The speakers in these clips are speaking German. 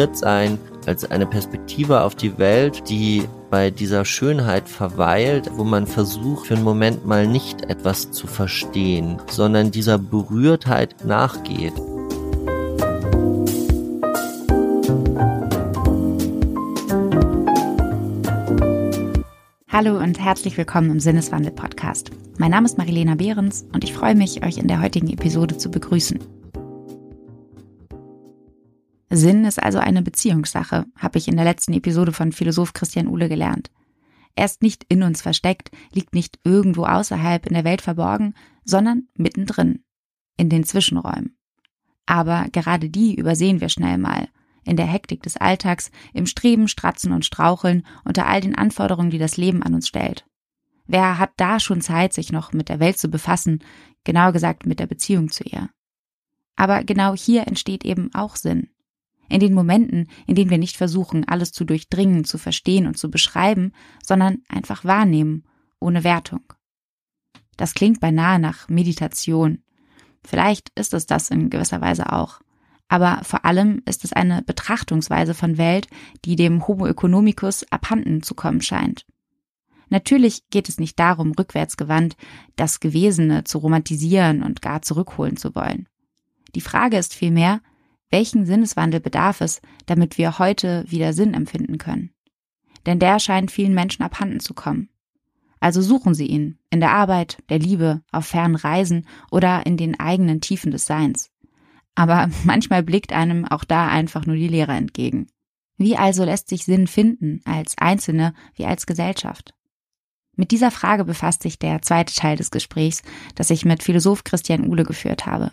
berührt sein als eine Perspektive auf die Welt, die bei dieser Schönheit verweilt, wo man versucht, für einen Moment mal nicht etwas zu verstehen, sondern dieser Berührtheit nachgeht. Hallo und herzlich willkommen im Sinneswandel Podcast. Mein Name ist Marilena Behrens und ich freue mich, euch in der heutigen Episode zu begrüßen. Sinn ist also eine Beziehungssache, habe ich in der letzten Episode von Philosoph Christian Uhle gelernt. Er ist nicht in uns versteckt, liegt nicht irgendwo außerhalb in der Welt verborgen, sondern mittendrin, in den Zwischenräumen. Aber gerade die übersehen wir schnell mal in der Hektik des Alltags, im Streben, Stratzen und Straucheln unter all den Anforderungen, die das Leben an uns stellt. Wer hat da schon Zeit, sich noch mit der Welt zu befassen, genauer gesagt mit der Beziehung zu ihr? Aber genau hier entsteht eben auch Sinn. In den Momenten, in denen wir nicht versuchen, alles zu durchdringen, zu verstehen und zu beschreiben, sondern einfach wahrnehmen, ohne Wertung. Das klingt beinahe nach Meditation. Vielleicht ist es das in gewisser Weise auch aber vor allem ist es eine Betrachtungsweise von Welt, die dem Homo economicus abhanden zu kommen scheint. Natürlich geht es nicht darum, rückwärtsgewandt das Gewesene zu romantisieren und gar zurückholen zu wollen. Die Frage ist vielmehr, welchen Sinneswandel bedarf es, damit wir heute wieder Sinn empfinden können? Denn der scheint vielen Menschen abhanden zu kommen. Also suchen Sie ihn in der Arbeit, der Liebe, auf fernen Reisen oder in den eigenen Tiefen des Seins. Aber manchmal blickt einem auch da einfach nur die Lehre entgegen. Wie also lässt sich Sinn finden, als Einzelne wie als Gesellschaft? Mit dieser Frage befasst sich der zweite Teil des Gesprächs, das ich mit Philosoph Christian Uhle geführt habe.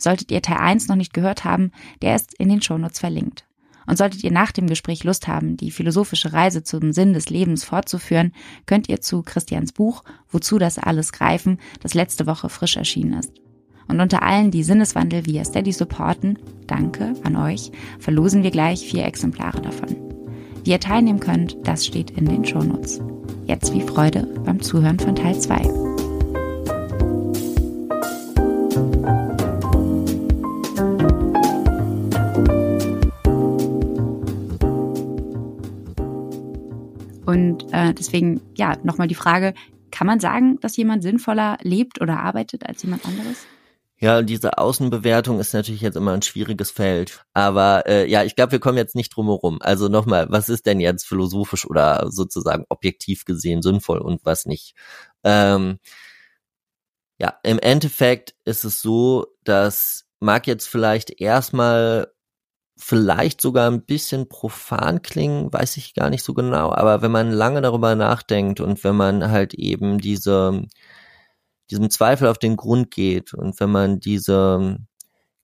Solltet ihr Teil 1 noch nicht gehört haben, der ist in den Shownotes verlinkt. Und solltet ihr nach dem Gespräch Lust haben, die philosophische Reise zum Sinn des Lebens fortzuführen, könnt ihr zu Christians Buch Wozu das alles greifen, das letzte Woche frisch erschienen ist. Und unter allen, die Sinneswandel via Steady supporten, danke an euch, verlosen wir gleich vier Exemplare davon. Wie ihr teilnehmen könnt, das steht in den Shownotes. Jetzt wie Freude beim Zuhören von Teil 2. deswegen, ja, nochmal die Frage, kann man sagen, dass jemand sinnvoller lebt oder arbeitet als jemand anderes? Ja, diese Außenbewertung ist natürlich jetzt immer ein schwieriges Feld. Aber äh, ja, ich glaube, wir kommen jetzt nicht drum herum. Also nochmal, was ist denn jetzt philosophisch oder sozusagen objektiv gesehen sinnvoll und was nicht? Ähm, ja, im Endeffekt ist es so, dass mag jetzt vielleicht erstmal vielleicht sogar ein bisschen profan klingen, weiß ich gar nicht so genau, aber wenn man lange darüber nachdenkt und wenn man halt eben diese diesem Zweifel auf den Grund geht und wenn man diese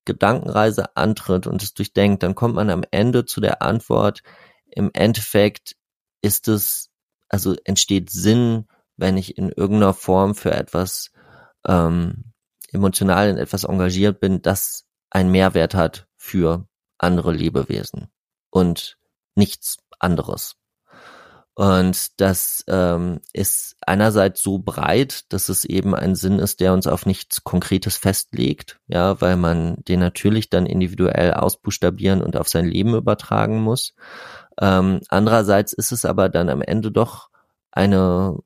Gedankenreise antritt und es durchdenkt, dann kommt man am Ende zu der Antwort, im Endeffekt ist es, also entsteht Sinn, wenn ich in irgendeiner Form für etwas ähm, emotional in etwas engagiert bin, das einen Mehrwert hat für andere Lebewesen und nichts anderes. Und das ähm, ist einerseits so breit, dass es eben ein Sinn ist, der uns auf nichts Konkretes festlegt, ja, weil man den natürlich dann individuell ausbuchstabieren und auf sein Leben übertragen muss. Ähm, andererseits ist es aber dann am Ende doch eine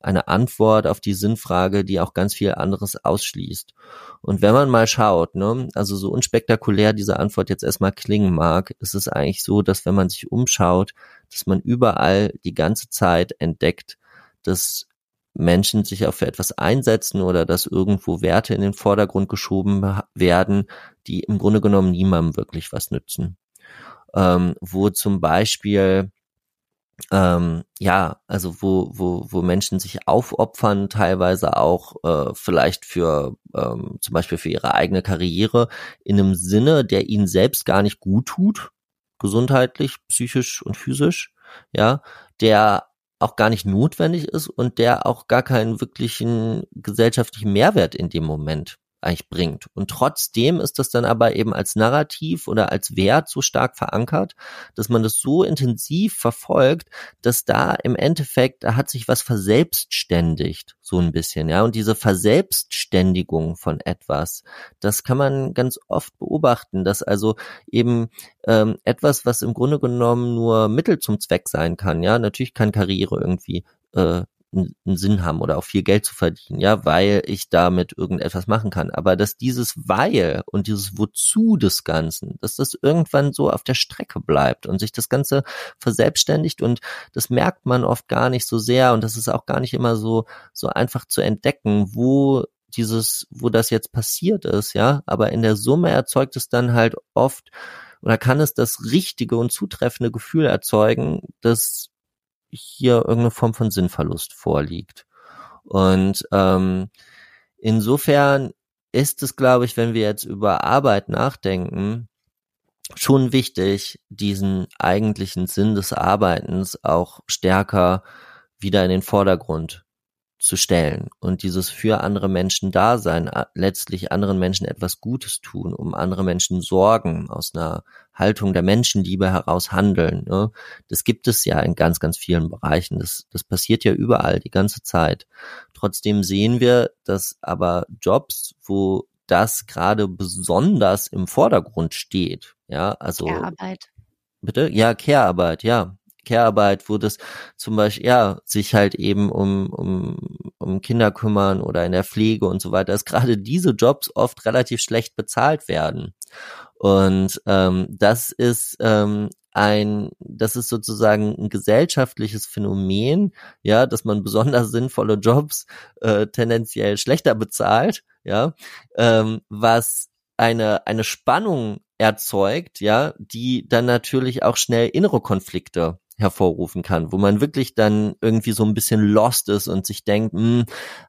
eine Antwort auf die Sinnfrage, die auch ganz viel anderes ausschließt. Und wenn man mal schaut, ne, also so unspektakulär diese Antwort jetzt erstmal klingen mag, ist es eigentlich so, dass wenn man sich umschaut, dass man überall die ganze Zeit entdeckt, dass Menschen sich auch für etwas einsetzen oder dass irgendwo Werte in den Vordergrund geschoben werden, die im Grunde genommen niemandem wirklich was nützen. Ähm, wo zum Beispiel ähm, ja, also wo, wo, wo Menschen sich aufopfern, teilweise auch äh, vielleicht für ähm, zum Beispiel für ihre eigene Karriere in einem Sinne, der ihnen selbst gar nicht gut tut, gesundheitlich, psychisch und physisch, ja, der auch gar nicht notwendig ist und der auch gar keinen wirklichen gesellschaftlichen Mehrwert in dem Moment eigentlich bringt. Und trotzdem ist das dann aber eben als Narrativ oder als Wert so stark verankert, dass man das so intensiv verfolgt, dass da im Endeffekt, da hat sich was verselbstständigt, so ein bisschen, ja. Und diese Verselbstständigung von etwas, das kann man ganz oft beobachten, dass also eben ähm, etwas, was im Grunde genommen nur Mittel zum Zweck sein kann, ja. Natürlich kann Karriere irgendwie äh, einen Sinn haben oder auch viel Geld zu verdienen, ja, weil ich damit irgendetwas machen kann. Aber dass dieses Weil und dieses Wozu des Ganzen, dass das irgendwann so auf der Strecke bleibt und sich das Ganze verselbstständigt und das merkt man oft gar nicht so sehr und das ist auch gar nicht immer so, so einfach zu entdecken, wo dieses, wo das jetzt passiert ist, ja, aber in der Summe erzeugt es dann halt oft oder kann es das richtige und zutreffende Gefühl erzeugen, dass hier irgendeine Form von Sinnverlust vorliegt. Und ähm, insofern ist es, glaube ich, wenn wir jetzt über Arbeit nachdenken, schon wichtig, diesen eigentlichen Sinn des Arbeitens auch stärker wieder in den Vordergrund zu stellen und dieses für andere Menschen da sein, letztlich anderen Menschen etwas Gutes tun, um andere Menschen sorgen, aus einer Haltung der Menschenliebe heraus handeln. Ne? Das gibt es ja in ganz, ganz vielen Bereichen. Das, das passiert ja überall die ganze Zeit. Trotzdem sehen wir, dass aber Jobs, wo das gerade besonders im Vordergrund steht, ja, also Care-Arbeit. Bitte? Ja, Care-Arbeit, ja. Care-Arbeit, wo das zum Beispiel, ja, sich halt eben um, um, um Kinder kümmern oder in der Pflege und so weiter, dass gerade diese Jobs oft relativ schlecht bezahlt werden. Und ähm, das ist ähm, ein, das ist sozusagen ein gesellschaftliches Phänomen, ja, dass man besonders sinnvolle Jobs äh, tendenziell schlechter bezahlt, ja, ähm, was eine eine Spannung erzeugt, ja, die dann natürlich auch schnell innere Konflikte hervorrufen kann, wo man wirklich dann irgendwie so ein bisschen lost ist und sich denkt, mh, hm,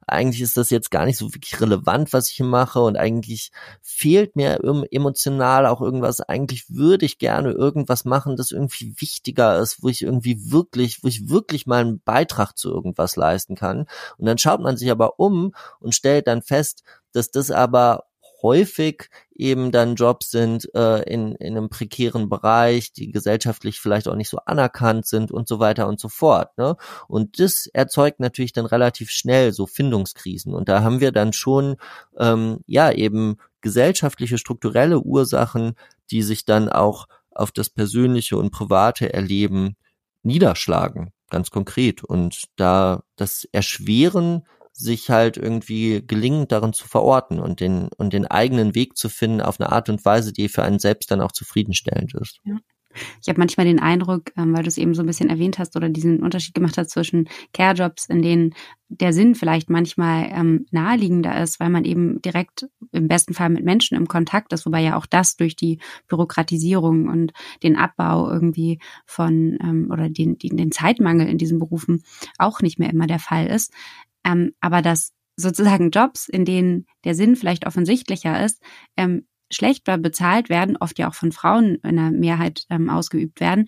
eigentlich ist das jetzt gar nicht so wirklich relevant, was ich hier mache und eigentlich fehlt mir emotional auch irgendwas. Eigentlich würde ich gerne irgendwas machen, das irgendwie wichtiger ist, wo ich irgendwie wirklich, wo ich wirklich mal einen Beitrag zu irgendwas leisten kann. Und dann schaut man sich aber um und stellt dann fest, dass das aber häufig eben dann Jobs sind äh, in, in einem prekären Bereich, die gesellschaftlich vielleicht auch nicht so anerkannt sind und so weiter und so fort. Ne? Und das erzeugt natürlich dann relativ schnell so Findungskrisen. Und da haben wir dann schon ähm, ja eben gesellschaftliche, strukturelle Ursachen, die sich dann auch auf das persönliche und private Erleben niederschlagen, ganz konkret. Und da das Erschweren sich halt irgendwie gelingend darin zu verorten und den, und den eigenen Weg zu finden auf eine Art und Weise, die für einen selbst dann auch zufriedenstellend ist. Ja. Ich habe manchmal den Eindruck, ähm, weil du es eben so ein bisschen erwähnt hast oder diesen Unterschied gemacht hast zwischen Care-Jobs, in denen der Sinn vielleicht manchmal ähm, naheliegender ist, weil man eben direkt im besten Fall mit Menschen im Kontakt ist, wobei ja auch das durch die Bürokratisierung und den Abbau irgendwie von ähm, oder den, den, den Zeitmangel in diesen Berufen auch nicht mehr immer der Fall ist. Ähm, aber dass sozusagen Jobs, in denen der Sinn vielleicht offensichtlicher ist, ähm, schlechter bezahlt werden, oft ja auch von Frauen in der Mehrheit ähm, ausgeübt werden.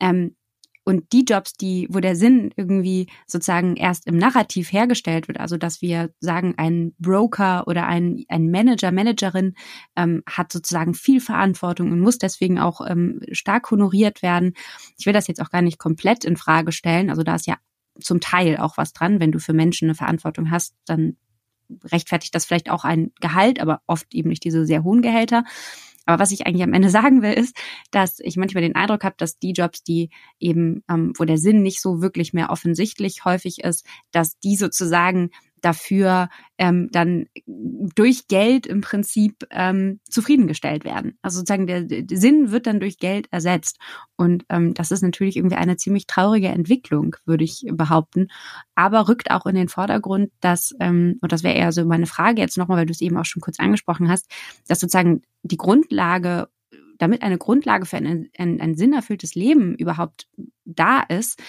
Ähm, und die Jobs, die, wo der Sinn irgendwie sozusagen erst im Narrativ hergestellt wird, also dass wir sagen, ein Broker oder ein, ein Manager, Managerin ähm, hat sozusagen viel Verantwortung und muss deswegen auch ähm, stark honoriert werden. Ich will das jetzt auch gar nicht komplett in Frage stellen. Also da ist ja zum Teil auch was dran. Wenn du für Menschen eine Verantwortung hast, dann rechtfertigt das vielleicht auch ein Gehalt, aber oft eben nicht diese sehr hohen Gehälter. Aber was ich eigentlich am Ende sagen will, ist, dass ich manchmal den Eindruck habe, dass die Jobs, die eben, ähm, wo der Sinn nicht so wirklich mehr offensichtlich häufig ist, dass die sozusagen dafür ähm, dann durch Geld im Prinzip ähm, zufriedengestellt werden. Also sozusagen der, der Sinn wird dann durch Geld ersetzt. Und ähm, das ist natürlich irgendwie eine ziemlich traurige Entwicklung, würde ich behaupten. Aber rückt auch in den Vordergrund, dass, ähm, und das wäre eher so meine Frage jetzt nochmal, weil du es eben auch schon kurz angesprochen hast, dass sozusagen die Grundlage damit eine Grundlage für ein, ein, ein sinnerfülltes Leben überhaupt da ist,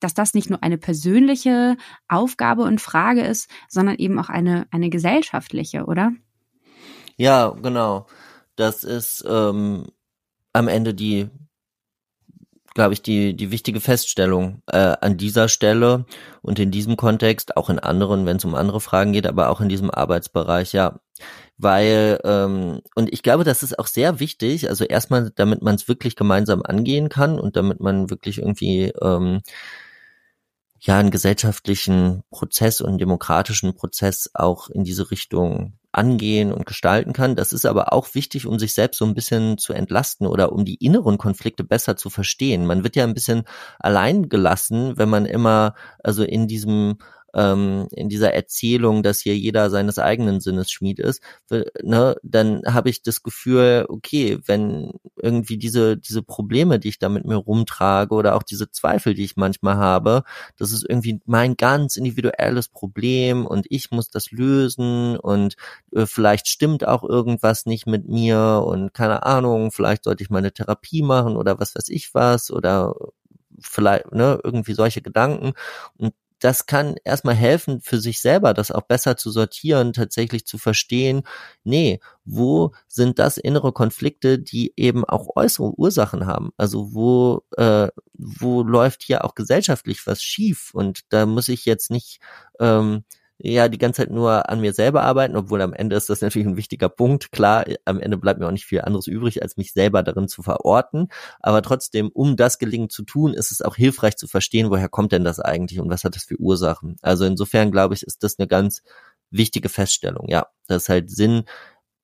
dass das nicht nur eine persönliche Aufgabe und Frage ist, sondern eben auch eine, eine gesellschaftliche, oder? Ja, genau. Das ist ähm, am Ende die, glaube ich, die, die wichtige Feststellung äh, an dieser Stelle und in diesem Kontext, auch in anderen, wenn es um andere Fragen geht, aber auch in diesem Arbeitsbereich, ja, weil ähm, und ich glaube, das ist auch sehr wichtig. Also erstmal, damit man es wirklich gemeinsam angehen kann und damit man wirklich irgendwie ähm, ja einen gesellschaftlichen Prozess und demokratischen Prozess auch in diese Richtung angehen und gestalten kann. Das ist aber auch wichtig, um sich selbst so ein bisschen zu entlasten oder um die inneren Konflikte besser zu verstehen. Man wird ja ein bisschen allein gelassen, wenn man immer also in diesem ähm, in dieser Erzählung, dass hier jeder seines eigenen Sinnes Schmied ist, ne, dann habe ich das Gefühl, okay, wenn irgendwie diese, diese Probleme, die ich da mit mir rumtrage oder auch diese Zweifel, die ich manchmal habe, das ist irgendwie mein ganz individuelles Problem und ich muss das lösen und äh, vielleicht stimmt auch irgendwas nicht mit mir und keine Ahnung, vielleicht sollte ich meine Therapie machen oder was weiß ich was oder vielleicht, ne, irgendwie solche Gedanken. Und das kann erstmal helfen, für sich selber das auch besser zu sortieren, tatsächlich zu verstehen, nee, wo sind das innere Konflikte, die eben auch äußere Ursachen haben? Also wo, äh, wo läuft hier auch gesellschaftlich was schief? Und da muss ich jetzt nicht ähm, ja die ganze Zeit nur an mir selber arbeiten, obwohl am Ende ist das natürlich ein wichtiger Punkt. Klar, am Ende bleibt mir auch nicht viel anderes übrig, als mich selber darin zu verorten. Aber trotzdem, um das gelingen zu tun, ist es auch hilfreich zu verstehen, woher kommt denn das eigentlich und was hat das für Ursachen. Also insofern glaube ich, ist das eine ganz wichtige Feststellung. Ja, das halt Sinn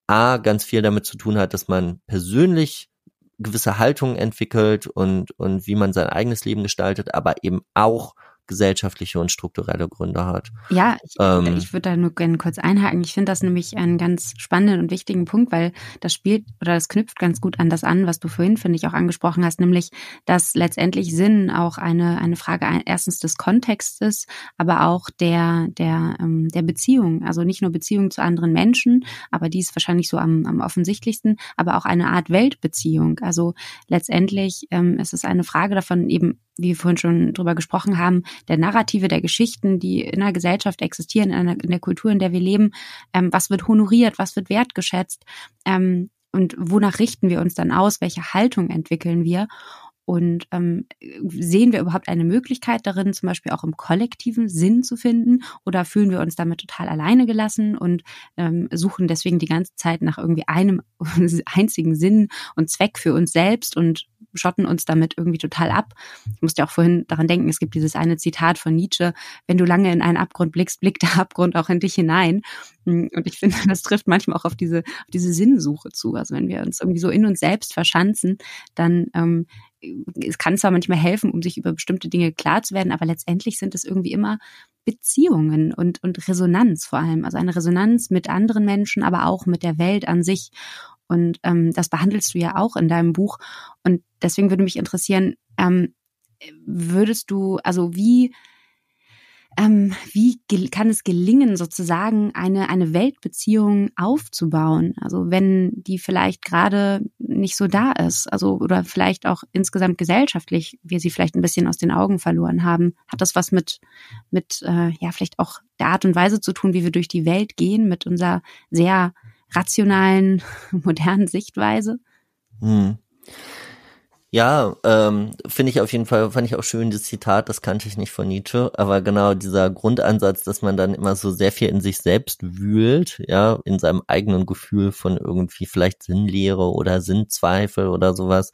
A ganz viel damit zu tun hat, dass man persönlich gewisse Haltungen entwickelt und, und wie man sein eigenes Leben gestaltet, aber eben auch gesellschaftliche und strukturelle Gründe hat. Ja, ich, ähm, ich würde da nur gerne kurz einhaken. Ich finde das nämlich einen ganz spannenden und wichtigen Punkt, weil das spielt oder das knüpft ganz gut an das an, was du vorhin, finde ich, auch angesprochen hast, nämlich, dass letztendlich Sinn auch eine, eine Frage erstens des Kontextes, aber auch der, der, ähm, der Beziehung. Also nicht nur Beziehung zu anderen Menschen, aber die ist wahrscheinlich so am, am offensichtlichsten, aber auch eine Art Weltbeziehung. Also letztendlich ähm, ist es eine Frage davon, eben wie wir vorhin schon drüber gesprochen haben, der Narrative, der Geschichten, die in der Gesellschaft existieren, in, einer, in der Kultur, in der wir leben, ähm, was wird honoriert, was wird wertgeschätzt ähm, und wonach richten wir uns dann aus, welche Haltung entwickeln wir. Und ähm, sehen wir überhaupt eine Möglichkeit darin, zum Beispiel auch im kollektiven Sinn zu finden? Oder fühlen wir uns damit total alleine gelassen und ähm, suchen deswegen die ganze Zeit nach irgendwie einem einzigen Sinn und Zweck für uns selbst und schotten uns damit irgendwie total ab. Ich musste auch vorhin daran denken, es gibt dieses eine Zitat von Nietzsche, wenn du lange in einen Abgrund blickst, blickt der Abgrund auch in dich hinein. Und ich finde, das trifft manchmal auch auf diese, auf diese Sinnsuche zu. Also wenn wir uns irgendwie so in uns selbst verschanzen, dann ähm, es kann zwar manchmal helfen, um sich über bestimmte Dinge klar zu werden, aber letztendlich sind es irgendwie immer Beziehungen und, und Resonanz vor allem. Also eine Resonanz mit anderen Menschen, aber auch mit der Welt an sich. Und ähm, das behandelst du ja auch in deinem Buch. Und deswegen würde mich interessieren, ähm, würdest du, also wie, ähm, wie kann es gelingen, sozusagen eine, eine Weltbeziehung aufzubauen? Also wenn die vielleicht gerade nicht so da ist, also oder vielleicht auch insgesamt gesellschaftlich, wir sie vielleicht ein bisschen aus den Augen verloren haben, hat das was mit, mit äh, ja, vielleicht auch der Art und Weise zu tun, wie wir durch die Welt gehen, mit unserer sehr rationalen, modernen Sichtweise? Hm. Ja, ähm, finde ich auf jeden Fall, fand ich auch schön, das Zitat, das kannte ich nicht von Nietzsche, aber genau dieser Grundansatz, dass man dann immer so sehr viel in sich selbst wühlt, ja, in seinem eigenen Gefühl von irgendwie vielleicht Sinnlehre oder Sinnzweifel oder sowas,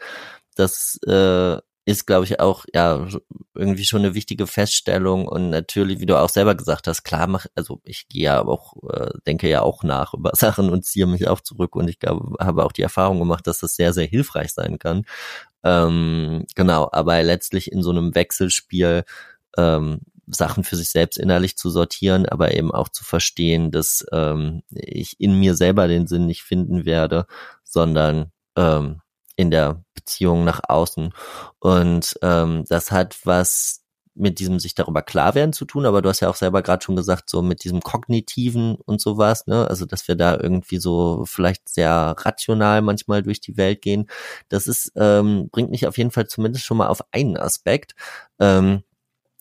das äh, ist, glaube ich, auch ja irgendwie schon eine wichtige Feststellung und natürlich, wie du auch selber gesagt hast, klar mach, also ich gehe ja auch, äh, denke ja auch nach über Sachen und ziehe mich auch zurück und ich glaube, habe auch die Erfahrung gemacht, dass das sehr, sehr hilfreich sein kann. Ähm, genau, aber letztlich in so einem Wechselspiel ähm, Sachen für sich selbst innerlich zu sortieren, aber eben auch zu verstehen, dass ähm, ich in mir selber den Sinn nicht finden werde, sondern ähm, in der Beziehung nach außen. Und ähm, das hat was mit diesem sich darüber klar werden zu tun, aber du hast ja auch selber gerade schon gesagt, so mit diesem kognitiven und sowas, ne? Also dass wir da irgendwie so vielleicht sehr rational manchmal durch die Welt gehen. Das ist, ähm, bringt mich auf jeden Fall zumindest schon mal auf einen Aspekt. Ähm,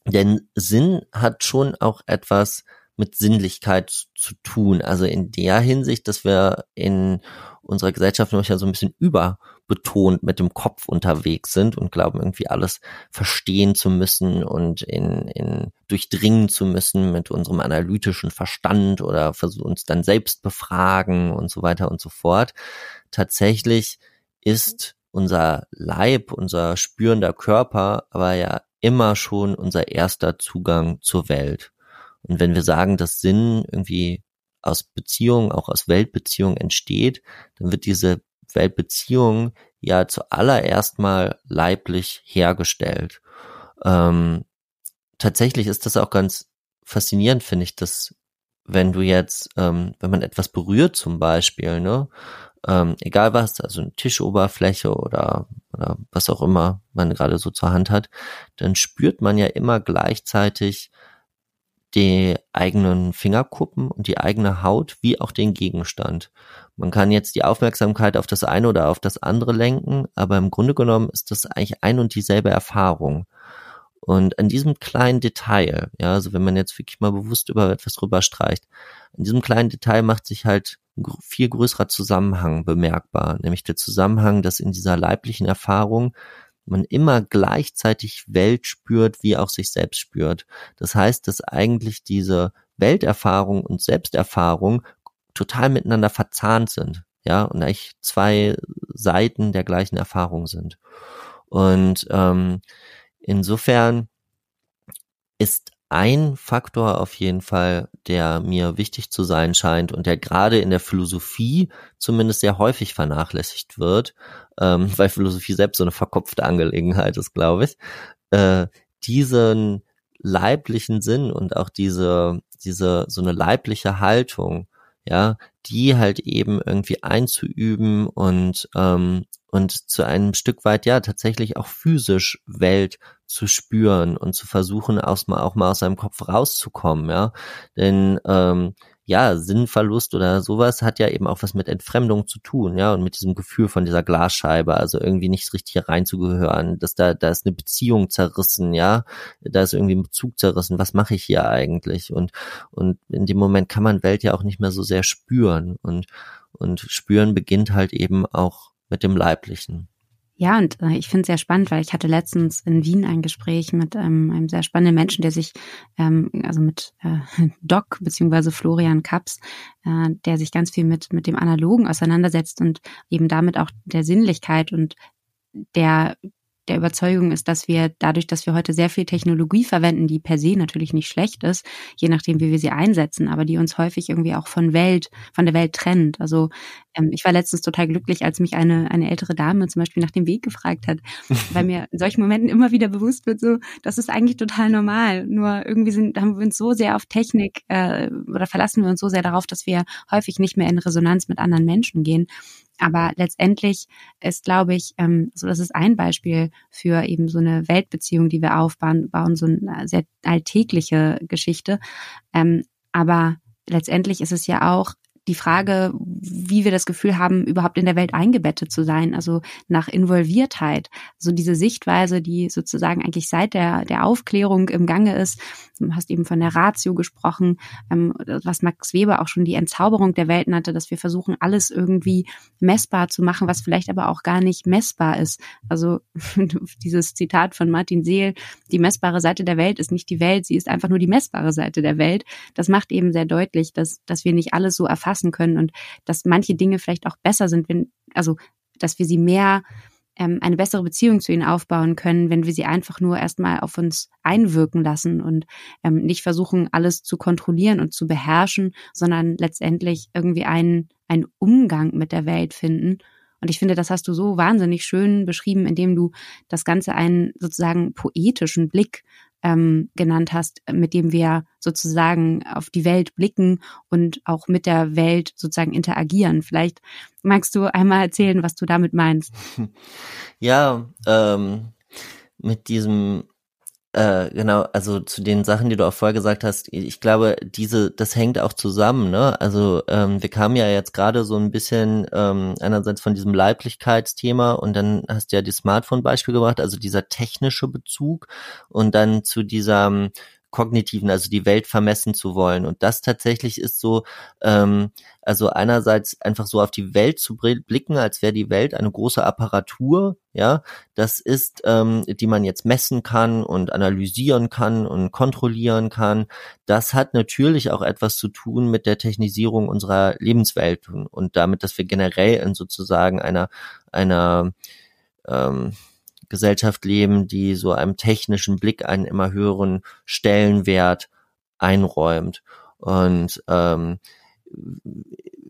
denn Sinn hat schon auch etwas mit Sinnlichkeit zu tun. Also in der Hinsicht, dass wir in unserer Gesellschaft noch ja so ein bisschen überbetont mit dem Kopf unterwegs sind und glauben irgendwie alles verstehen zu müssen und in, in durchdringen zu müssen mit unserem analytischen Verstand oder uns dann selbst befragen und so weiter und so fort. Tatsächlich ist unser Leib, unser spürender Körper aber ja immer schon unser erster Zugang zur Welt. Und wenn wir sagen, dass Sinn irgendwie aus Beziehungen, auch aus Weltbeziehungen entsteht, dann wird diese Weltbeziehung ja zuallererst mal leiblich hergestellt. Ähm, tatsächlich ist das auch ganz faszinierend, finde ich, dass wenn du jetzt, ähm, wenn man etwas berührt zum Beispiel, ne, ähm, egal was, also eine Tischoberfläche oder, oder was auch immer man gerade so zur Hand hat, dann spürt man ja immer gleichzeitig die eigenen Fingerkuppen und die eigene Haut wie auch den Gegenstand. Man kann jetzt die Aufmerksamkeit auf das eine oder auf das andere lenken, aber im Grunde genommen ist das eigentlich ein und dieselbe Erfahrung. Und an diesem kleinen Detail, ja, also wenn man jetzt wirklich mal bewusst über etwas rüberstreicht, an diesem kleinen Detail macht sich halt ein viel größerer Zusammenhang bemerkbar, nämlich der Zusammenhang, dass in dieser leiblichen Erfahrung man immer gleichzeitig Welt spürt, wie auch sich selbst spürt. Das heißt, dass eigentlich diese Welterfahrung und Selbsterfahrung total miteinander verzahnt sind, ja, und eigentlich zwei Seiten der gleichen Erfahrung sind. Und ähm, insofern ist ein Faktor auf jeden Fall, der mir wichtig zu sein scheint und der gerade in der Philosophie zumindest sehr häufig vernachlässigt wird, ähm, weil Philosophie selbst so eine verkopfte Angelegenheit ist, glaube ich, äh, diesen leiblichen Sinn und auch diese, diese, so eine leibliche Haltung, ja, die halt eben irgendwie einzuüben und, ähm, und zu einem Stück weit ja tatsächlich auch physisch Welt zu spüren und zu versuchen, aus, auch mal aus seinem Kopf rauszukommen, ja. Denn ähm, ja, Sinnverlust oder sowas hat ja eben auch was mit Entfremdung zu tun, ja, und mit diesem Gefühl von dieser Glasscheibe, also irgendwie nicht richtig reinzugehören, dass da, da ist eine Beziehung zerrissen, ja, da ist irgendwie ein Bezug zerrissen, was mache ich hier eigentlich? Und, und in dem Moment kann man Welt ja auch nicht mehr so sehr spüren und, und spüren beginnt halt eben auch mit dem Leiblichen. Ja, und äh, ich finde es sehr spannend, weil ich hatte letztens in Wien ein Gespräch mit ähm, einem sehr spannenden Menschen, der sich, ähm, also mit äh, Doc beziehungsweise Florian Kaps, äh, der sich ganz viel mit, mit dem Analogen auseinandersetzt und eben damit auch der Sinnlichkeit und der der Überzeugung ist, dass wir dadurch, dass wir heute sehr viel Technologie verwenden, die per se natürlich nicht schlecht ist, je nachdem, wie wir sie einsetzen, aber die uns häufig irgendwie auch von Welt, von der Welt trennt. Also ähm, ich war letztens total glücklich, als mich eine, eine ältere Dame zum Beispiel nach dem Weg gefragt hat, weil mir in solchen Momenten immer wieder bewusst wird, so, das ist eigentlich total normal. Nur irgendwie sind, haben wir uns so sehr auf Technik äh, oder verlassen wir uns so sehr darauf, dass wir häufig nicht mehr in Resonanz mit anderen Menschen gehen. Aber letztendlich ist, glaube ich, ähm, so das ist ein Beispiel für eben so eine Weltbeziehung, die wir aufbauen, bauen so eine sehr alltägliche Geschichte. Ähm, aber letztendlich ist es ja auch die Frage, wie wir das Gefühl haben, überhaupt in der Welt eingebettet zu sein, also nach Involviertheit. So diese Sichtweise, die sozusagen eigentlich seit der, der Aufklärung im Gange ist. Du hast eben von der Ratio gesprochen, ähm, was Max Weber auch schon die Entzauberung der Welt nannte, dass wir versuchen, alles irgendwie messbar zu machen, was vielleicht aber auch gar nicht messbar ist. Also dieses Zitat von Martin Seel, die messbare Seite der Welt ist nicht die Welt, sie ist einfach nur die messbare Seite der Welt. Das macht eben sehr deutlich, dass, dass wir nicht alles so erfassen erfassen können und dass manche Dinge vielleicht auch besser sind, wenn, also, dass wir sie mehr ähm, eine bessere Beziehung zu ihnen aufbauen können, wenn wir sie einfach nur erstmal auf uns einwirken lassen und ähm, nicht versuchen, alles zu kontrollieren und zu beherrschen, sondern letztendlich irgendwie einen, einen Umgang mit der Welt finden. Und ich finde, das hast du so wahnsinnig schön beschrieben, indem du das Ganze einen sozusagen poetischen Blick ähm, genannt hast, mit dem wir sozusagen auf die Welt blicken und auch mit der Welt sozusagen interagieren. Vielleicht magst du einmal erzählen, was du damit meinst. Ja, ähm, mit diesem äh, genau, also zu den Sachen, die du auch vorher gesagt hast, ich glaube, diese, das hängt auch zusammen, ne? Also ähm, wir kamen ja jetzt gerade so ein bisschen ähm, einerseits von diesem Leiblichkeitsthema und dann hast du ja die Smartphone-Beispiel gebracht, also dieser technische Bezug und dann zu dieser kognitiven, also die Welt vermessen zu wollen. Und das tatsächlich ist so, ähm, also einerseits einfach so auf die Welt zu blicken, als wäre die Welt eine große Apparatur, ja, das ist, ähm, die man jetzt messen kann und analysieren kann und kontrollieren kann. Das hat natürlich auch etwas zu tun mit der Technisierung unserer Lebenswelt und, damit, dass wir generell in sozusagen einer einer ähm, Gesellschaft leben, die so einem technischen Blick einen immer höheren Stellenwert einräumt. Und ähm,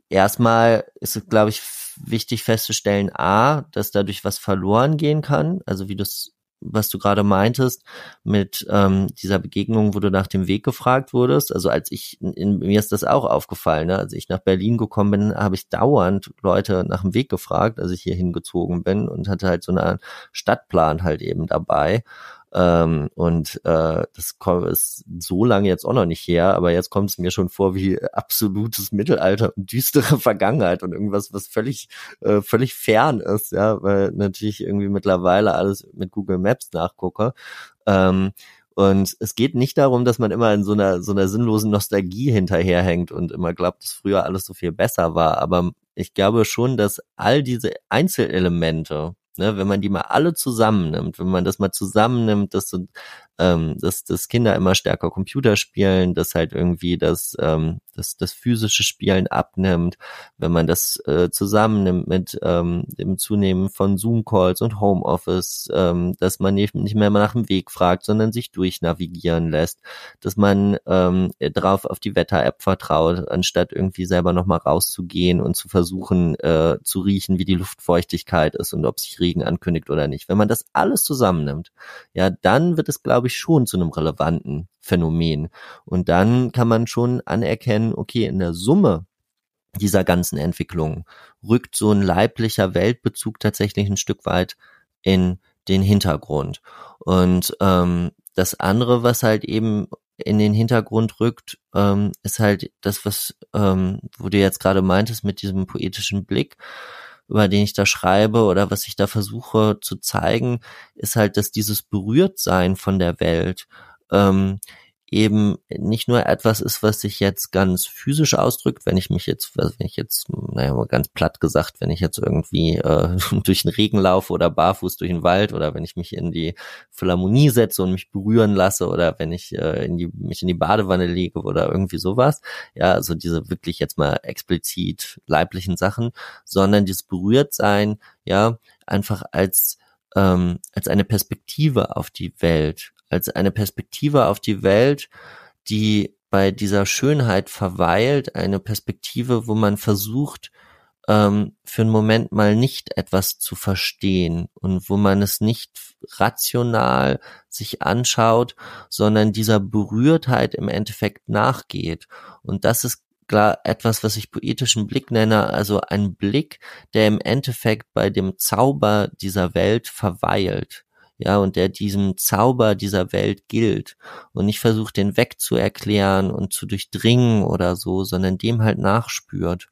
erstmal ist es, glaube ich, wichtig festzustellen, a, dass dadurch was verloren gehen kann, also wie du es was du gerade meintest, mit ähm, dieser Begegnung, wo du nach dem Weg gefragt wurdest. Also als ich, in, mir ist das auch aufgefallen, ne? als ich nach Berlin gekommen bin, habe ich dauernd Leute nach dem Weg gefragt, als ich hier hingezogen bin und hatte halt so einen Stadtplan halt eben dabei. Ähm, und äh, das ist so lange jetzt auch noch nicht her, aber jetzt kommt es mir schon vor wie absolutes Mittelalter und düstere Vergangenheit und irgendwas, was völlig, äh, völlig fern ist, ja, weil natürlich irgendwie mittlerweile alles mit Google Maps nachgucke. Ähm, und es geht nicht darum, dass man immer in so einer, so einer sinnlosen Nostalgie hinterherhängt und immer glaubt, dass früher alles so viel besser war. Aber ich glaube schon, dass all diese Einzelelemente, Ne, wenn man die mal alle zusammennimmt, wenn man das mal zusammennimmt, dass, so, ähm, dass, dass Kinder immer stärker Computer spielen, dass halt irgendwie das, ähm, das, das physische Spielen abnimmt, wenn man das äh, zusammennimmt mit ähm, dem Zunehmen von Zoom-Calls und Homeoffice, ähm, dass man nicht, mehr nach dem Weg fragt, sondern sich durchnavigieren lässt, dass man ähm, drauf auf die Wetter-App vertraut, anstatt irgendwie selber nochmal rauszugehen und zu versuchen äh, zu riechen, wie die Luftfeuchtigkeit ist und ob sich Regen ankündigt oder nicht. Wenn man das alles zusammennimmt, ja, dann wird es, glaube ich, schon zu einem relevanten Phänomen. Und dann kann man schon anerkennen, okay, in der Summe dieser ganzen Entwicklung rückt so ein leiblicher Weltbezug tatsächlich ein Stück weit in den Hintergrund. Und ähm, das andere, was halt eben in den Hintergrund rückt, ähm, ist halt das, was, ähm, wo du jetzt gerade meintest mit diesem poetischen Blick über den ich da schreibe oder was ich da versuche zu zeigen, ist halt, dass dieses Berührtsein von der Welt ähm, eben nicht nur etwas ist, was sich jetzt ganz physisch ausdrückt, wenn ich mich jetzt, wenn ich jetzt, naja, mal ganz platt gesagt, wenn ich jetzt irgendwie äh, durch den Regen laufe oder barfuß durch den Wald oder wenn ich mich in die Philharmonie setze und mich berühren lasse oder wenn ich äh, in die, mich in die Badewanne lege oder irgendwie sowas. Ja, also diese wirklich jetzt mal explizit leiblichen Sachen, sondern dieses Berührtsein, ja, einfach als ähm, als eine Perspektive auf die Welt, als eine Perspektive auf die Welt, die bei dieser Schönheit verweilt, eine Perspektive, wo man versucht, ähm, für einen Moment mal nicht etwas zu verstehen und wo man es nicht rational sich anschaut, sondern dieser Berührtheit im Endeffekt nachgeht. Und das ist klar etwas, was ich poetischen Blick nenne, also ein Blick, der im Endeffekt bei dem Zauber dieser Welt verweilt ja, und der diesem Zauber dieser Welt gilt und nicht versucht, den wegzuerklären und zu durchdringen oder so, sondern dem halt nachspürt.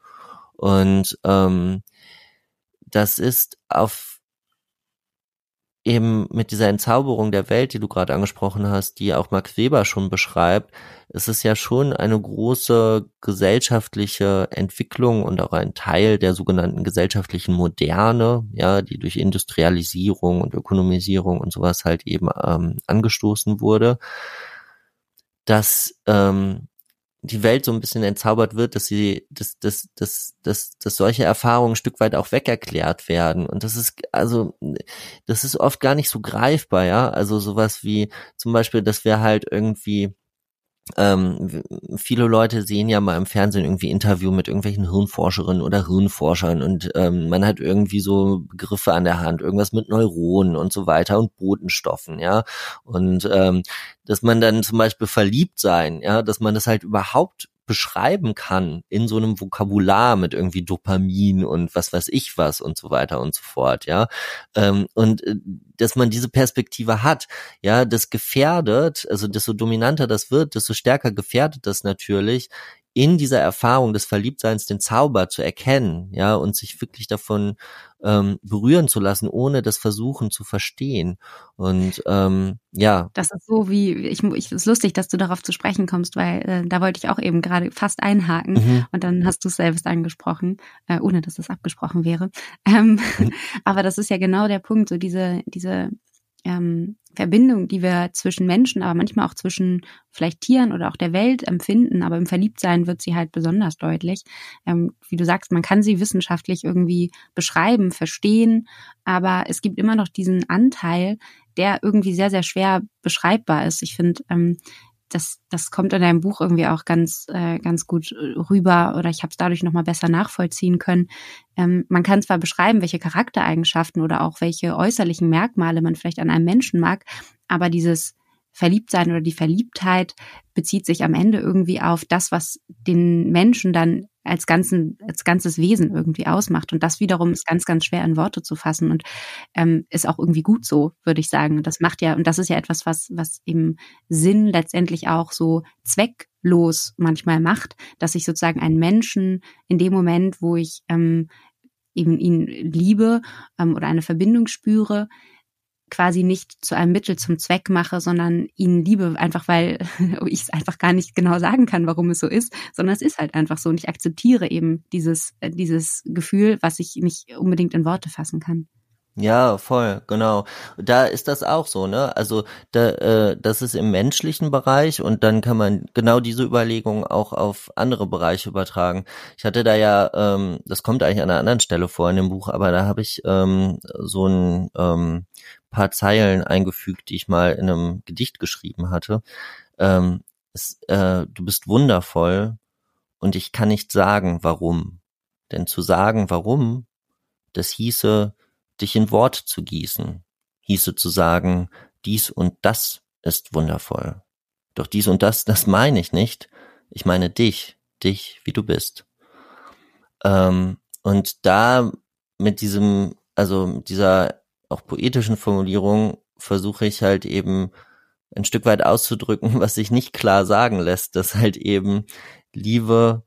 Und ähm, das ist auf eben mit dieser Entzauberung der Welt, die du gerade angesprochen hast, die auch Max Weber schon beschreibt, ist es ja schon eine große gesellschaftliche Entwicklung und auch ein Teil der sogenannten gesellschaftlichen Moderne, ja, die durch Industrialisierung und Ökonomisierung und sowas halt eben ähm, angestoßen wurde, dass ähm, die Welt so ein bisschen entzaubert wird, dass sie, dass, dass, dass, dass, dass solche Erfahrungen ein Stück weit auch wegerklärt werden. Und das ist, also, das ist oft gar nicht so greifbar, ja. Also sowas wie zum Beispiel, dass wir halt irgendwie ähm, viele Leute sehen ja mal im Fernsehen irgendwie Interview mit irgendwelchen Hirnforscherinnen oder Hirnforschern und ähm, man hat irgendwie so Begriffe an der Hand, irgendwas mit Neuronen und so weiter und Botenstoffen, ja. Und ähm, dass man dann zum Beispiel verliebt sein, ja, dass man das halt überhaupt beschreiben kann in so einem Vokabular mit irgendwie Dopamin und was weiß ich was und so weiter und so fort, ja. Ähm, und äh, dass man diese Perspektive hat, ja, das gefährdet, also desto dominanter das wird, desto stärker gefährdet das natürlich in dieser Erfahrung des Verliebtseins den Zauber zu erkennen, ja, und sich wirklich davon ähm, berühren zu lassen, ohne das Versuchen zu verstehen. Und ähm, ja. Das ist so wie, ich, ich ist lustig, dass du darauf zu sprechen kommst, weil äh, da wollte ich auch eben gerade fast einhaken mhm. und dann hast du es selbst angesprochen, äh, ohne dass es abgesprochen wäre. Ähm, mhm. Aber das ist ja genau der Punkt, so diese, diese ähm, Verbindung, die wir zwischen Menschen, aber manchmal auch zwischen vielleicht Tieren oder auch der Welt empfinden, aber im Verliebtsein wird sie halt besonders deutlich. Ähm, wie du sagst, man kann sie wissenschaftlich irgendwie beschreiben, verstehen, aber es gibt immer noch diesen Anteil, der irgendwie sehr, sehr schwer beschreibbar ist. Ich finde, ähm, das, das kommt in deinem Buch irgendwie auch ganz, äh, ganz gut rüber oder ich habe es dadurch nochmal besser nachvollziehen können. Ähm, man kann zwar beschreiben, welche Charaktereigenschaften oder auch welche äußerlichen Merkmale man vielleicht an einem Menschen mag, aber dieses Verliebtsein oder die Verliebtheit bezieht sich am Ende irgendwie auf das, was den Menschen dann als, ganzen, als ganzes Wesen irgendwie ausmacht. Und das wiederum ist ganz, ganz schwer in Worte zu fassen und ähm, ist auch irgendwie gut so, würde ich sagen. Das macht ja, und das ist ja etwas, was, was im Sinn letztendlich auch so zwecklos manchmal macht, dass ich sozusagen einen Menschen in dem Moment, wo ich ähm, eben ihn liebe ähm, oder eine Verbindung spüre, quasi nicht zu einem Mittel zum Zweck mache, sondern ihnen liebe, einfach weil ich es einfach gar nicht genau sagen kann, warum es so ist, sondern es ist halt einfach so und ich akzeptiere eben dieses, äh, dieses Gefühl, was ich nicht unbedingt in Worte fassen kann. Ja, voll, genau. Da ist das auch so, ne? Also da, äh, das ist im menschlichen Bereich und dann kann man genau diese Überlegungen auch auf andere Bereiche übertragen. Ich hatte da ja, ähm, das kommt eigentlich an einer anderen Stelle vor in dem Buch, aber da habe ich ähm, so ein ähm, paar Zeilen eingefügt, die ich mal in einem Gedicht geschrieben hatte. Ähm, es, äh, du bist wundervoll und ich kann nicht sagen, warum. Denn zu sagen, warum, das hieße, dich in Wort zu gießen, hieße zu sagen, dies und das ist wundervoll. Doch dies und das, das meine ich nicht. Ich meine dich, dich, wie du bist. Ähm, und da mit diesem, also dieser auch poetischen Formulierung versuche ich halt eben ein Stück weit auszudrücken, was sich nicht klar sagen lässt, dass halt eben Liebe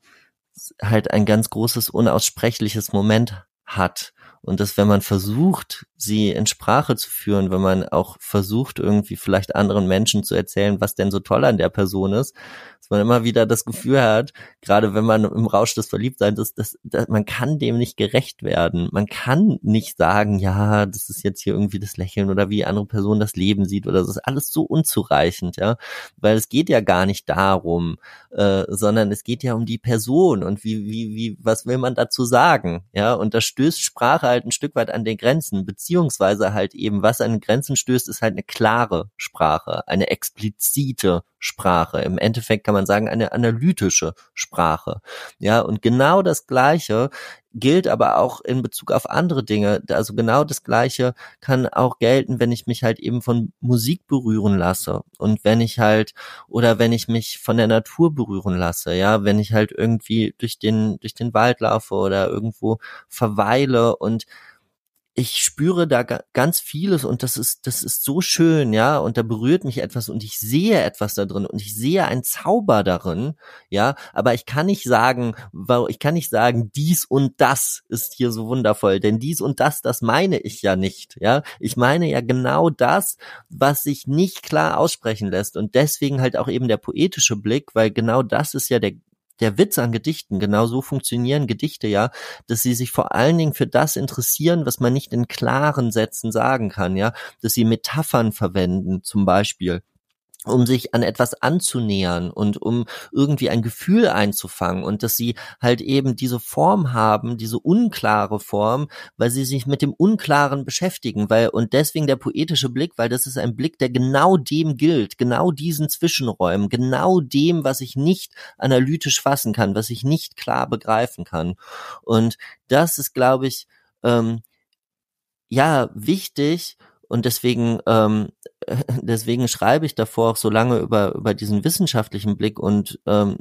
halt ein ganz großes unaussprechliches Moment hat. Und dass wenn man versucht, sie in Sprache zu führen, wenn man auch versucht, irgendwie vielleicht anderen Menschen zu erzählen, was denn so toll an der Person ist, dass man immer wieder das Gefühl hat, gerade wenn man im Rausch des Verliebtseins ist, dass, dass man kann dem nicht gerecht werden. Man kann nicht sagen, ja, das ist jetzt hier irgendwie das Lächeln oder wie andere Person das Leben sieht oder das ist alles so unzureichend, ja, weil es geht ja gar nicht darum, äh, sondern es geht ja um die Person und wie, wie, wie, was will man dazu sagen, ja, und da stößt Sprache halt ein Stück weit an den Grenzen, beziehungsweise halt eben, was an Grenzen stößt, ist halt eine klare Sprache, eine explizite Sprache. Im Endeffekt kann man sagen, eine analytische Sprache. Ja, und genau das Gleiche gilt aber auch in Bezug auf andere Dinge. Also genau das Gleiche kann auch gelten, wenn ich mich halt eben von Musik berühren lasse und wenn ich halt oder wenn ich mich von der Natur berühren lasse, ja, wenn ich halt irgendwie durch den durch den Wald laufe oder irgendwo verweile und ich spüre da ganz vieles und das ist, das ist so schön, ja, und da berührt mich etwas und ich sehe etwas da drin und ich sehe einen Zauber darin, ja, aber ich kann nicht sagen, ich kann nicht sagen, dies und das ist hier so wundervoll, denn dies und das, das meine ich ja nicht, ja. Ich meine ja genau das, was sich nicht klar aussprechen lässt und deswegen halt auch eben der poetische Blick, weil genau das ist ja der der Witz an Gedichten, genau so funktionieren Gedichte ja, dass sie sich vor allen Dingen für das interessieren, was man nicht in klaren Sätzen sagen kann, ja, dass sie Metaphern verwenden, zum Beispiel um sich an etwas anzunähern und um irgendwie ein Gefühl einzufangen und dass sie halt eben diese Form haben, diese unklare Form, weil sie sich mit dem Unklaren beschäftigen, weil und deswegen der poetische Blick, weil das ist ein Blick, der genau dem gilt, genau diesen Zwischenräumen, genau dem, was ich nicht analytisch fassen kann, was ich nicht klar begreifen kann. Und das ist, glaube ich, ähm, ja wichtig und deswegen ähm, deswegen schreibe ich davor auch so lange über über diesen wissenschaftlichen Blick und ähm,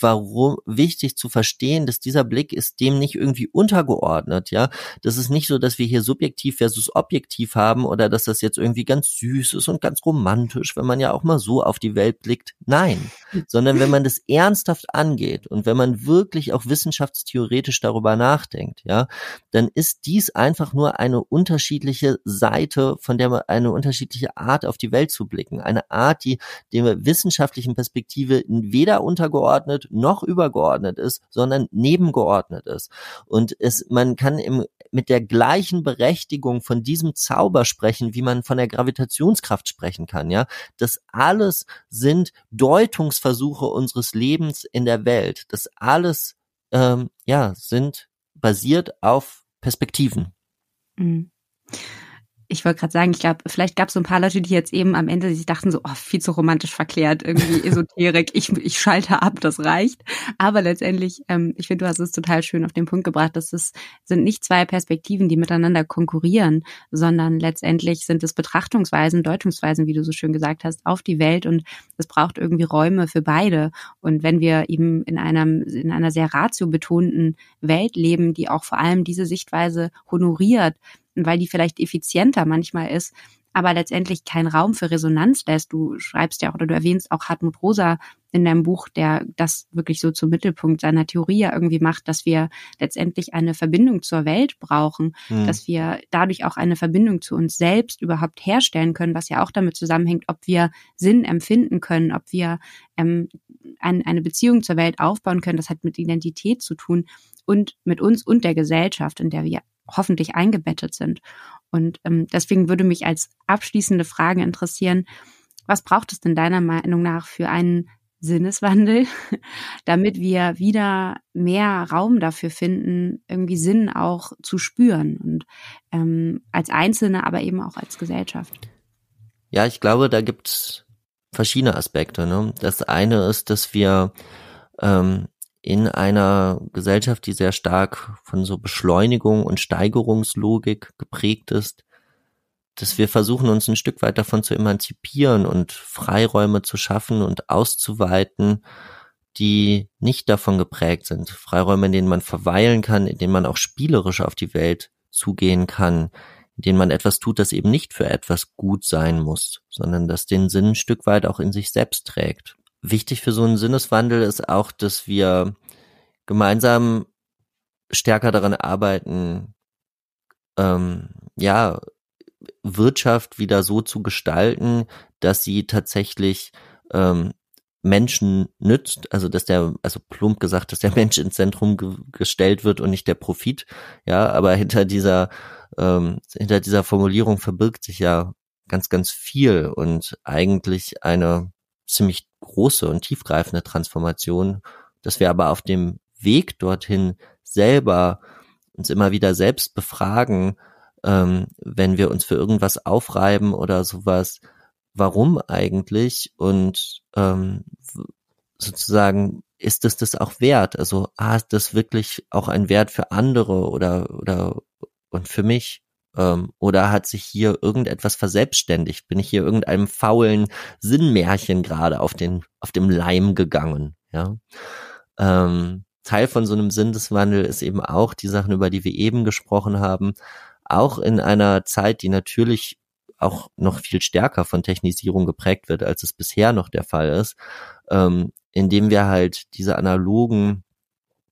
warum wichtig zu verstehen, dass dieser Blick ist dem nicht irgendwie untergeordnet, ja. Das ist nicht so, dass wir hier subjektiv versus objektiv haben oder dass das jetzt irgendwie ganz süß ist und ganz romantisch, wenn man ja auch mal so auf die Welt blickt. Nein, sondern wenn man das ernsthaft angeht und wenn man wirklich auch wissenschaftstheoretisch darüber nachdenkt, ja, dann ist dies einfach nur eine unterschiedliche Seite, von der man eine unterschiedliche Art auf die Welt zu blicken, eine Art, die der wissenschaftlichen Perspektive weder untergeordnet noch übergeordnet ist, sondern nebengeordnet ist. Und es, man kann im mit der gleichen Berechtigung von diesem Zauber sprechen, wie man von der Gravitationskraft sprechen kann, ja. Das alles sind Deutungsversuche unseres Lebens in der Welt. Das alles, ähm, ja, sind basiert auf Perspektiven. Mhm ich wollte gerade sagen, ich glaube, vielleicht gab es so ein paar Leute, die jetzt eben am Ende sich dachten so, oh, viel zu romantisch verklärt, irgendwie Esoterik, ich, ich schalte ab, das reicht. Aber letztendlich, ähm, ich finde, du hast es total schön auf den Punkt gebracht, dass es sind nicht zwei Perspektiven, die miteinander konkurrieren, sondern letztendlich sind es Betrachtungsweisen, Deutungsweisen, wie du so schön gesagt hast, auf die Welt und es braucht irgendwie Räume für beide. Und wenn wir eben in einem, in einer sehr ratiobetonten Welt leben, die auch vor allem diese Sichtweise honoriert, weil die vielleicht effizienter manchmal ist, aber letztendlich keinen Raum für Resonanz lässt. Du schreibst ja auch oder du erwähnst auch Hartmut Rosa in deinem Buch, der das wirklich so zum Mittelpunkt seiner Theorie ja irgendwie macht, dass wir letztendlich eine Verbindung zur Welt brauchen, mhm. dass wir dadurch auch eine Verbindung zu uns selbst überhaupt herstellen können, was ja auch damit zusammenhängt, ob wir Sinn empfinden können, ob wir ähm, ein, eine Beziehung zur Welt aufbauen können. Das hat mit Identität zu tun und mit uns und der Gesellschaft, in der wir hoffentlich eingebettet sind. Und ähm, deswegen würde mich als abschließende Frage interessieren, was braucht es denn deiner Meinung nach für einen Sinneswandel, damit wir wieder mehr Raum dafür finden, irgendwie Sinn auch zu spüren und ähm, als Einzelne, aber eben auch als Gesellschaft. Ja, ich glaube, da gibt's verschiedene Aspekte. Ne? Das eine ist, dass wir ähm, in einer Gesellschaft, die sehr stark von so Beschleunigung und Steigerungslogik geprägt ist, dass wir versuchen, uns ein Stück weit davon zu emanzipieren und Freiräume zu schaffen und auszuweiten, die nicht davon geprägt sind. Freiräume, in denen man verweilen kann, in denen man auch spielerisch auf die Welt zugehen kann, in denen man etwas tut, das eben nicht für etwas gut sein muss, sondern das den Sinn ein Stück weit auch in sich selbst trägt wichtig für so einen Sinneswandel ist auch, dass wir gemeinsam stärker daran arbeiten, ähm, ja, Wirtschaft wieder so zu gestalten, dass sie tatsächlich ähm, Menschen nützt, also dass der, also plump gesagt, dass der Mensch ins Zentrum ge gestellt wird und nicht der Profit, ja, aber hinter dieser, ähm, hinter dieser Formulierung verbirgt sich ja ganz, ganz viel und eigentlich eine ziemlich große und tiefgreifende Transformation, dass wir aber auf dem Weg dorthin selber uns immer wieder selbst befragen, ähm, wenn wir uns für irgendwas aufreiben oder sowas, warum eigentlich und ähm, sozusagen ist es das auch wert? Also, ah, ist das wirklich auch ein Wert für andere oder oder und für mich? Ähm, oder hat sich hier irgendetwas verselbstständigt? Bin ich hier irgendeinem faulen Sinnmärchen gerade auf den, auf dem Leim gegangen? Ja. Ähm, Teil von so einem Sinneswandel ist eben auch die Sachen, über die wir eben gesprochen haben, auch in einer Zeit, die natürlich auch noch viel stärker von Technisierung geprägt wird, als es bisher noch der Fall ist, ähm, indem wir halt diese analogen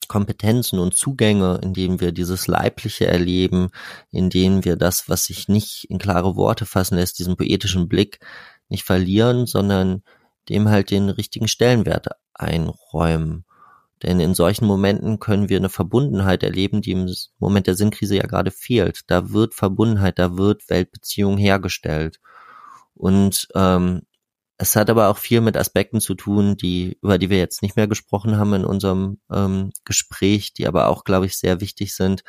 Kompetenzen und Zugänge, indem wir dieses Leibliche erleben, indem wir das, was sich nicht in klare Worte fassen lässt, diesen poetischen Blick nicht verlieren, sondern dem halt den richtigen Stellenwert einräumen. Denn in solchen Momenten können wir eine Verbundenheit erleben, die im Moment der Sinnkrise ja gerade fehlt. Da wird Verbundenheit, da wird Weltbeziehung hergestellt. Und ähm, es hat aber auch viel mit Aspekten zu tun, die, über die wir jetzt nicht mehr gesprochen haben in unserem ähm, Gespräch, die aber auch, glaube ich, sehr wichtig sind,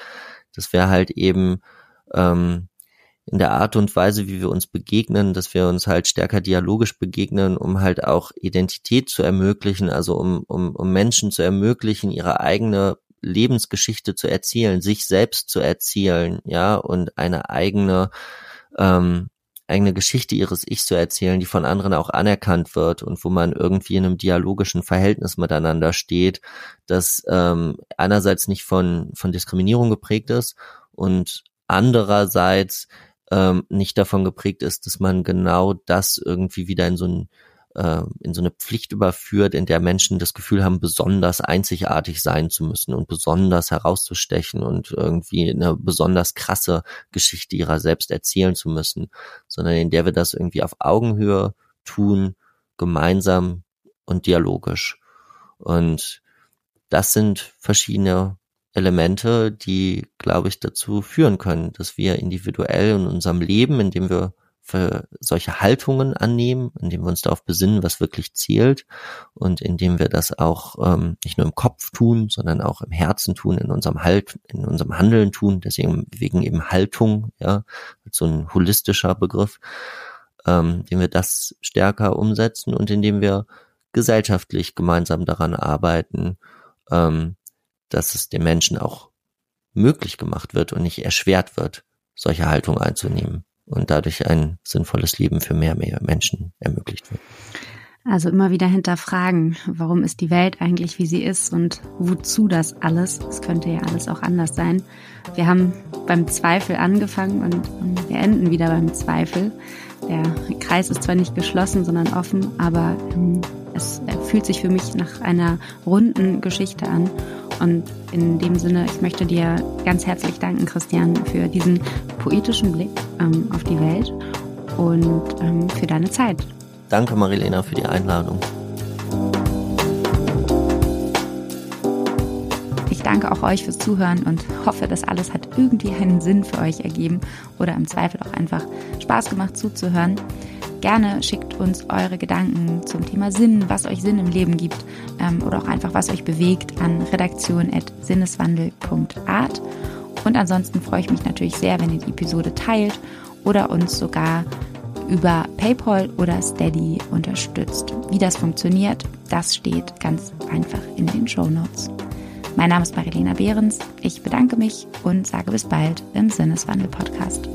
dass wir halt eben ähm, in der Art und Weise, wie wir uns begegnen, dass wir uns halt stärker dialogisch begegnen, um halt auch Identität zu ermöglichen, also um, um, um Menschen zu ermöglichen, ihre eigene Lebensgeschichte zu erzählen, sich selbst zu erzählen, ja, und eine eigene ähm, eigene Geschichte ihres Ich zu erzählen, die von anderen auch anerkannt wird und wo man irgendwie in einem dialogischen Verhältnis miteinander steht, das ähm, einerseits nicht von, von Diskriminierung geprägt ist und andererseits ähm, nicht davon geprägt ist, dass man genau das irgendwie wieder in so ein äh, in so eine Pflicht überführt, in der Menschen das Gefühl haben, besonders einzigartig sein zu müssen und besonders herauszustechen und irgendwie eine besonders krasse Geschichte ihrer selbst erzählen zu müssen, sondern in der wir das irgendwie auf Augenhöhe tun, gemeinsam und dialogisch. Und das sind verschiedene Elemente, die, glaube ich, dazu führen können, dass wir individuell in unserem Leben, indem wir für solche Haltungen annehmen, indem wir uns darauf besinnen, was wirklich zählt und indem wir das auch ähm, nicht nur im Kopf tun, sondern auch im Herzen tun, in unserem Halt, in unserem Handeln tun. Deswegen wegen eben Haltung, ja, so ein holistischer Begriff, ähm, indem wir das stärker umsetzen und indem wir gesellschaftlich gemeinsam daran arbeiten, ähm, dass es den Menschen auch möglich gemacht wird und nicht erschwert wird, solche Haltung einzunehmen und dadurch ein sinnvolles Leben für mehr, mehr Menschen ermöglicht wird. Also immer wieder hinterfragen, warum ist die Welt eigentlich wie sie ist und wozu das alles? Es könnte ja alles auch anders sein. Wir haben beim Zweifel angefangen und wir enden wieder beim Zweifel. Der Kreis ist zwar nicht geschlossen, sondern offen, aber ähm, es fühlt sich für mich nach einer runden Geschichte an. Und in dem Sinne, ich möchte dir ganz herzlich danken, Christian, für diesen poetischen Blick ähm, auf die Welt und ähm, für deine Zeit. Danke, Marilena, für die Einladung. Ich danke auch euch fürs Zuhören und hoffe, dass alles hat irgendwie einen Sinn für euch ergeben oder im Zweifel auch einfach Spaß gemacht zuzuhören. Gerne schickt uns eure Gedanken zum Thema Sinn, was euch Sinn im Leben gibt ähm, oder auch einfach, was euch bewegt an redaktion.sinneswandel.art. Und ansonsten freue ich mich natürlich sehr, wenn ihr die Episode teilt oder uns sogar über PayPal oder Steady unterstützt. Wie das funktioniert, das steht ganz einfach in den Show Notes. Mein Name ist Marilena Behrens. Ich bedanke mich und sage bis bald im Sinneswandel Podcast.